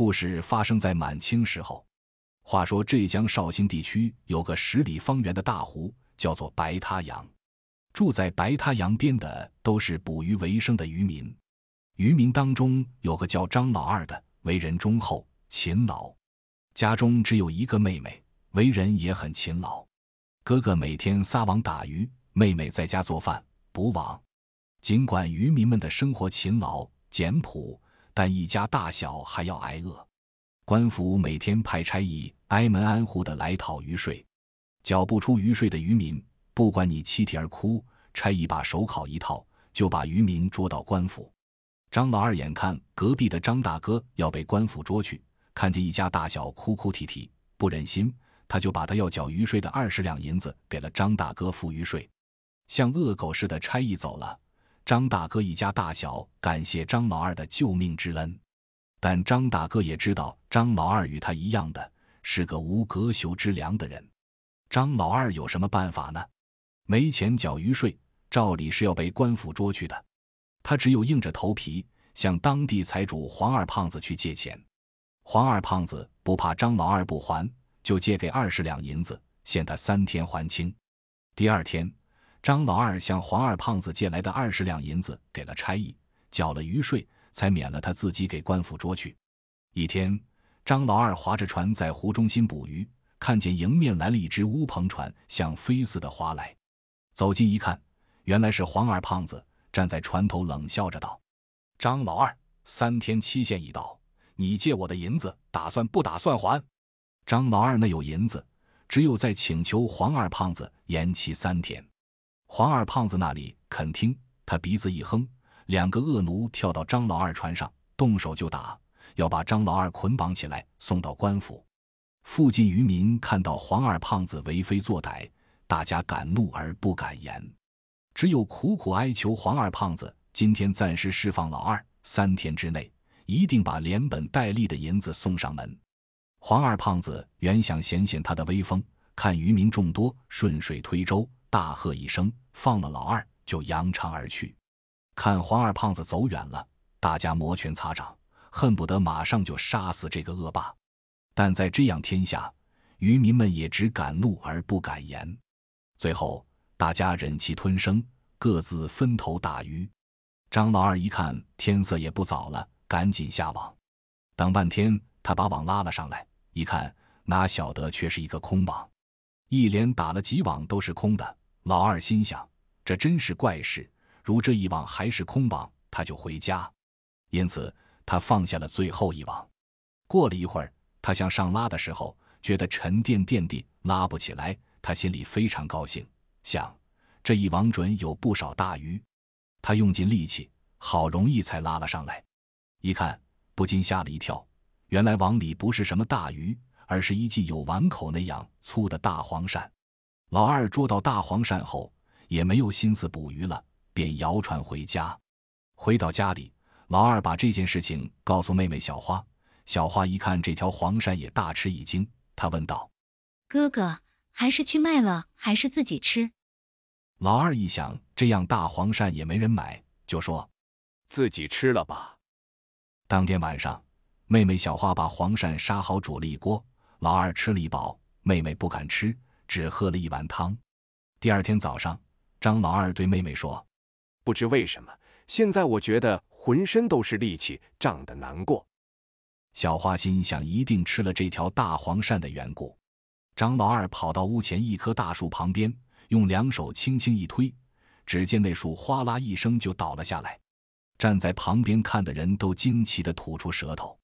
故事发生在满清时候。话说浙江绍兴地区有个十里方圆的大湖，叫做白塔洋。住在白塔洋边的都是捕鱼为生的渔民。渔民当中有个叫张老二的，为人忠厚勤劳，家中只有一个妹妹，为人也很勤劳。哥哥每天撒网打鱼，妹妹在家做饭补网。尽管渔民们的生活勤劳简朴，但一家大小还要挨饿。官府每天派差役挨门挨户的来讨鱼税，缴不出鱼税的渔民，不管你泣涕而哭，差役把手铐一套，就把渔民捉到官府。张老二眼看隔壁的张大哥要被官府捉去，看见一家大小哭哭啼啼，不忍心，他就把他要缴鱼税的二十两银子给了张大哥付鱼税。像恶狗似的差役走了，张大哥一家大小感谢张老二的救命之恩。但张大哥也知道张老二与他一样的是个无隔羞之良的人。张老二有什么办法呢？没钱缴鱼税，照理是要被官府捉去的。他只有硬着头皮向当地财主黄二胖子去借钱，黄二胖子不怕张老二不还，就借给二十两银子，限他三天还清。第二天，张老二向黄二胖子借来的二十两银子给了差役，缴了鱼税，才免了他自己给官府捉去。一天，张老二划着船在湖中心捕鱼，看见迎面来了一只乌篷船，像飞似的划来，走近一看，原来是黄二胖子。站在船头冷笑着道：“张老二，三天期限已到，你借我的银子打算不打算还？”张老二那有银子，只有在请求黄二胖子延期三天。黄二胖子那里肯听，他鼻子一哼，两个恶奴跳到张老二船上，动手就打，要把张老二捆绑起来送到官府。附近渔民看到黄二胖子为非作歹，大家敢怒而不敢言。只有苦苦哀求黄二胖子今天暂时释放老二，三天之内一定把连本带利的银子送上门。黄二胖子原想显显他的威风，看渔民众多，顺水推舟，大喝一声，放了老二，就扬长而去。看黄二胖子走远了，大家摩拳擦掌，恨不得马上就杀死这个恶霸。但在这样天下，渔民们也只敢怒而不敢言。最后。大家忍气吞声，各自分头打鱼。张老二一看天色也不早了，赶紧下网。等半天，他把网拉了上来，一看，哪晓得却是一个空网。一连打了几网都是空的。老二心想：这真是怪事。如这一网还是空网，他就回家。因此，他放下了最后一网。过了一会儿，他向上拉的时候，觉得沉甸甸的，拉不起来。他心里非常高兴。想，这一网准有不少大鱼，他用尽力气，好容易才拉了上来。一看，不禁吓了一跳，原来网里不是什么大鱼，而是一记有碗口那样粗的大黄鳝。老二捉到大黄鳝后，也没有心思捕鱼了，便摇船回家。回到家里，老二把这件事情告诉妹妹小花。小花一看这条黄鳝，也大吃一惊，她问道：“哥哥。”还是去卖了，还是自己吃？老二一想，这样大黄鳝也没人买，就说：“自己吃了吧。”当天晚上，妹妹小花把黄鳝杀好，煮了一锅。老二吃了一饱，妹妹不敢吃，只喝了一碗汤。第二天早上，张老二对妹妹说：“不知为什么，现在我觉得浑身都是力气，胀得难过。”小花心想，一定吃了这条大黄鳝的缘故。张老二跑到屋前一棵大树旁边，用两手轻轻一推，只见那树哗啦一声就倒了下来。站在旁边看的人都惊奇地吐出舌头。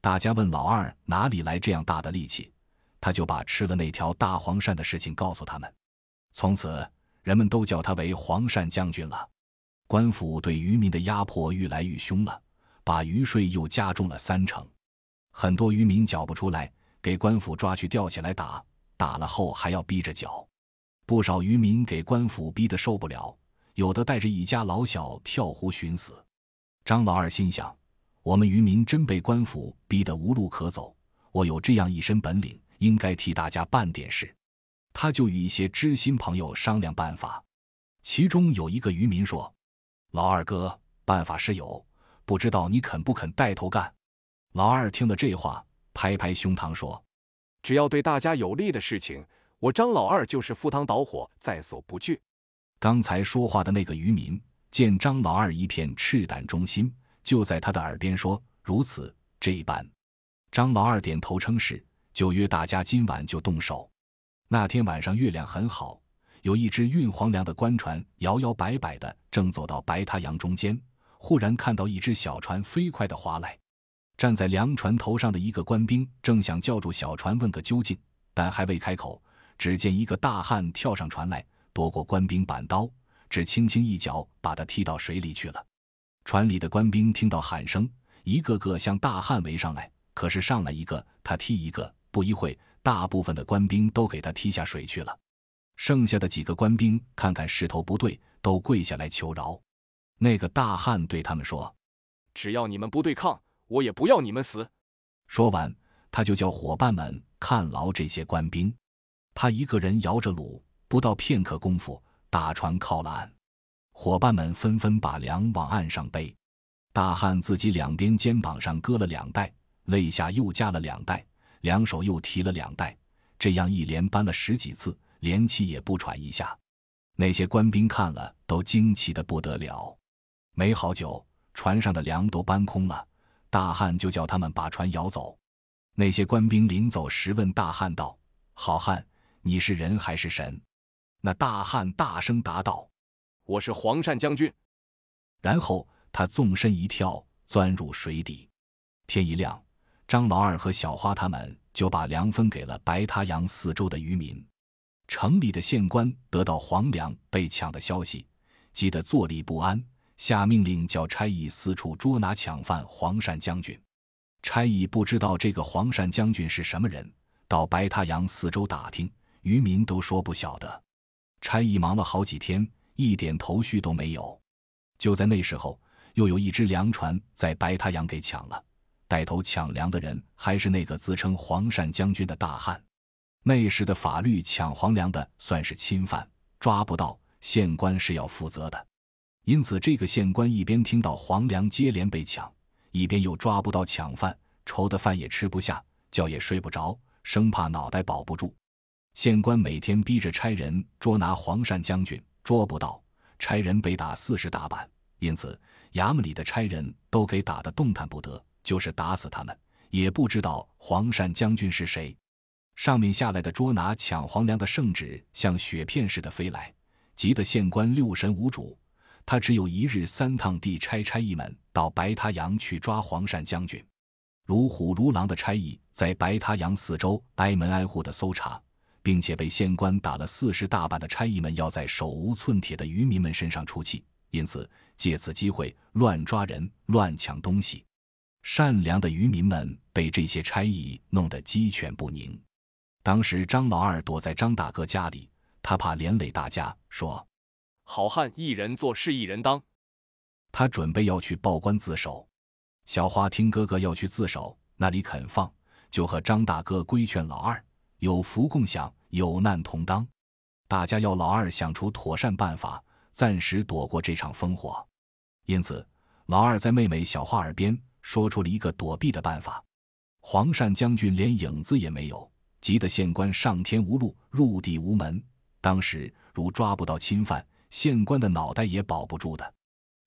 大家问老二哪里来这样大的力气，他就把吃了那条大黄鳝的事情告诉他们。从此，人们都叫他为黄鳝将军了。官府对渔民的压迫愈来愈凶了，把鱼税又加重了三成，很多渔民缴不出来，给官府抓去吊起来打。打了后还要逼着缴，不少渔民给官府逼得受不了，有的带着一家老小跳湖寻死。张老二心想：我们渔民真被官府逼得无路可走，我有这样一身本领，应该替大家办点事。他就与一些知心朋友商量办法，其中有一个渔民说：“老二哥，办法是有，不知道你肯不肯带头干。”老二听了这话，拍拍胸膛说：“只要对大家有利的事情，我张老二就是赴汤蹈火，在所不惧。”刚才说话的那个渔民见张老二一片赤胆忠心，就在他的耳边说：“如此这般。”张老二点头称是，就约大家今晚就动手。那天晚上月亮很好，有一只运黄粮的官船摇摇摆摆的正走到白塔洋中间，忽然看到一只小船飞快的划来，站在粮船头上的一个官兵正想叫住小船问个究竟，但还未开口，只见一个大汉跳上船来，夺过官兵板刀，只轻轻一脚把他踢到水里去了。船里的官兵听到喊声，一个个向大汉围上来，可是上来一个他踢一个，不一会。大部分的官兵都给他踢下水去了，剩下的几个官兵看看势头不对，都跪下来求饶。那个大汉对他们说：“只要你们不对抗，我也不要你们死。”说完，他就叫伙伴们看牢这些官兵。他一个人摇着橹，不到片刻功夫，大船靠了岸。伙伴们纷纷把粮往岸上背，大汉自己两边肩膀上搁了两袋，肋下又加了两袋。两手又提了两袋，这样一连搬了十几次，连气也不喘一下。那些官兵看了都惊奇的不得了。没好久，船上的粮都搬空了，大汉就叫他们把船摇走。那些官兵临走时问大汉道：“好汉，你是人还是神？”那大汉大声答道：“我是黄善将军。”然后他纵身一跳，钻入水底。天一亮。张老二和小花他们就把粮分给了白塔洋四周的渔民。城里的县官得到黄粮被抢的消息，急得坐立不安，下命令叫差役四处捉拿抢犯黄善将军。差役不知道这个黄善将军是什么人，到白塔洋四周打听，渔民都说不晓得。差役忙了好几天，一点头绪都没有。就在那时候，又有一只粮船在白塔洋给抢了。带头抢粮的人还是那个自称黄善将军的大汉。那时的法律，抢黄粮的算是侵犯，抓不到县官是要负责的。因此，这个县官一边听到黄粮接连被抢，一边又抓不到抢犯，愁得饭也吃不下，觉也睡不着，生怕脑袋保不住。县官每天逼着差人捉拿黄善将军，捉不到，差人被打四十大板。因此，衙门里的差人都给打得动弹不得。就是打死他们，也不知道黄善将军是谁。上面下来的捉拿抢黄粮的圣旨像雪片似的飞来，急得县官六神无主。他只有一日三趟地差差役们到白塔洋去抓黄善将军。如虎如狼的差役在白塔洋四周挨门挨户的搜查，并且被县官打了四十大板的差役们要在手无寸铁的渔民们身上出气，因此借此机会乱抓人、乱抢东西。善良的渔民们被这些差役弄得鸡犬不宁。当时张老二躲在张大哥家里，他怕连累大家，说：“好汉一人做事一人当。”他准备要去报官自首。小花听哥哥要去自首，那里肯放，就和张大哥规劝老二：“有福共享，有难同当。”大家要老二想出妥善办法，暂时躲过这场烽火。因此，老二在妹妹小花耳边。说出了一个躲避的办法，黄善将军连影子也没有，急得县官上天无路，入地无门。当时如抓不到侵犯，县官的脑袋也保不住的。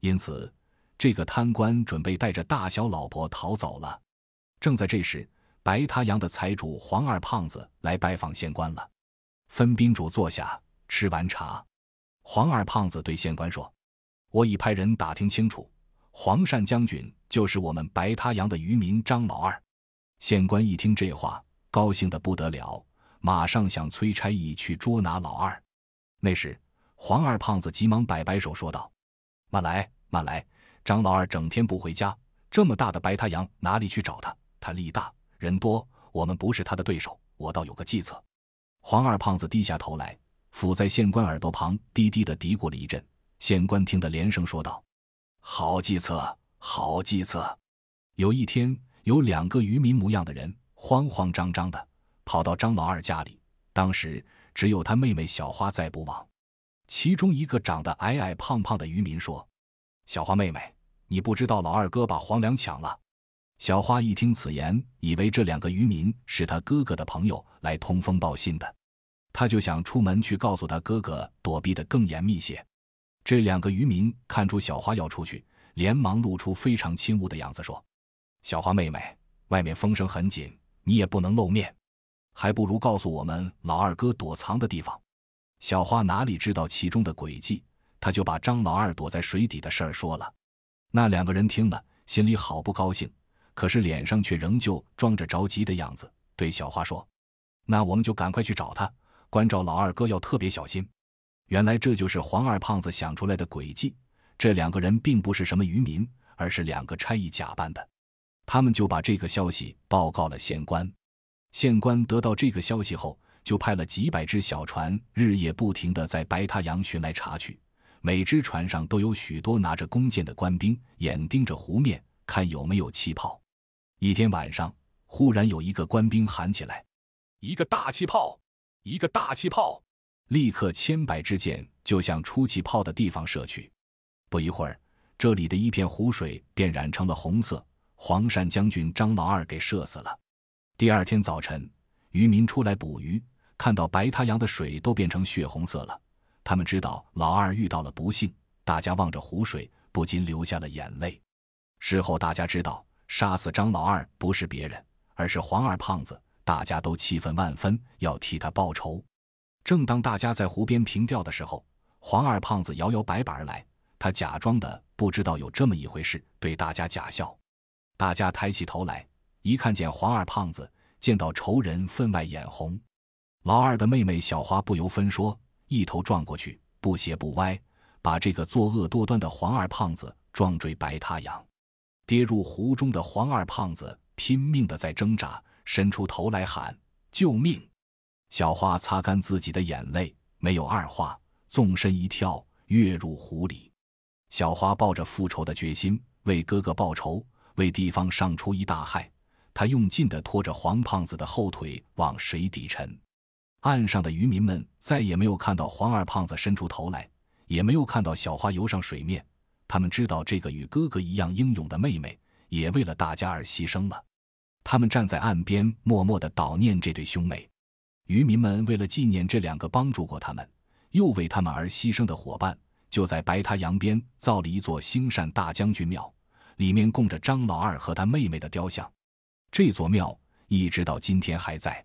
因此，这个贪官准备带着大小老婆逃走了。正在这时，白塔洋的财主黄二胖子来拜访县官了。分宾主坐下，吃完茶，黄二胖子对县官说：“我已派人打听清楚。”黄善将军就是我们白塔洋的渔民张老二。县官一听这话，高兴得不得了，马上想催差役去捉拿老二。那时，黄二胖子急忙摆摆手说道：“慢来，慢来！张老二整天不回家，这么大的白塔洋哪里去找他？他力大人多，我们不是他的对手。我倒有个计策。”黄二胖子低下头来，伏在县官耳朵旁，低低的嘀咕了一阵。县官听得连声说道。好计策，好计策！有一天，有两个渔民模样的人，慌慌张张的跑到张老二家里。当时只有他妹妹小花在捕网。其中一个长得矮矮胖胖的渔民说：“小花妹妹，你不知道老二哥把黄粮抢了。”小花一听此言，以为这两个渔民是他哥哥的朋友来通风报信的，他就想出门去告诉他哥哥，躲避得更严密些。这两个渔民看出小花要出去，连忙露出非常亲恶的样子，说：“小花妹妹，外面风声很紧，你也不能露面，还不如告诉我们老二哥躲藏的地方。”小花哪里知道其中的诡计，他就把张老二躲在水底的事儿说了。那两个人听了，心里好不高兴，可是脸上却仍旧装着着急的样子，对小花说：“那我们就赶快去找他，关照老二哥要特别小心。”原来这就是黄二胖子想出来的诡计。这两个人并不是什么渔民，而是两个差役假扮的。他们就把这个消息报告了县官。县官得到这个消息后，就派了几百只小船，日夜不停地在白塔洋巡来查去。每只船上都有许多拿着弓箭的官兵，眼盯着湖面，看有没有气泡。一天晚上，忽然有一个官兵喊起来：“一个大气泡，一个大气泡！”立刻，千百支箭就向出气泡的地方射去。不一会儿，这里的一片湖水便染成了红色。黄鳝将军张老二给射死了。第二天早晨，渔民出来捕鱼，看到白太阳的水都变成血红色了。他们知道老二遇到了不幸，大家望着湖水，不禁流下了眼泪。事后，大家知道杀死张老二不是别人，而是黄二胖子，大家都气愤万分，要替他报仇。正当大家在湖边凭吊的时候，黄二胖子摇摇摆摆而来。他假装的不知道有这么一回事，对大家假笑。大家抬起头来，一看见黄二胖子，见到仇人分外眼红。老二的妹妹小花不由分说，一头撞过去，不斜不歪，把这个作恶多端的黄二胖子撞坠白塔洋。跌入湖中的黄二胖子拼命的在挣扎，伸出头来喊救命。小花擦干自己的眼泪，没有二话，纵身一跳，跃入湖里。小花抱着复仇的决心，为哥哥报仇，为地方上除一大害。她用劲地拖着黄胖子的后腿往水底沉。岸上的渔民们再也没有看到黄二胖子伸出头来，也没有看到小花游上水面。他们知道这个与哥哥一样英勇的妹妹，也为了大家而牺牲了。他们站在岸边，默默地悼念这对兄妹。渔民们为了纪念这两个帮助过他们，又为他们而牺牲的伙伴，就在白塔洋边造了一座兴善大将军庙，里面供着张老二和他妹妹的雕像。这座庙一直到今天还在。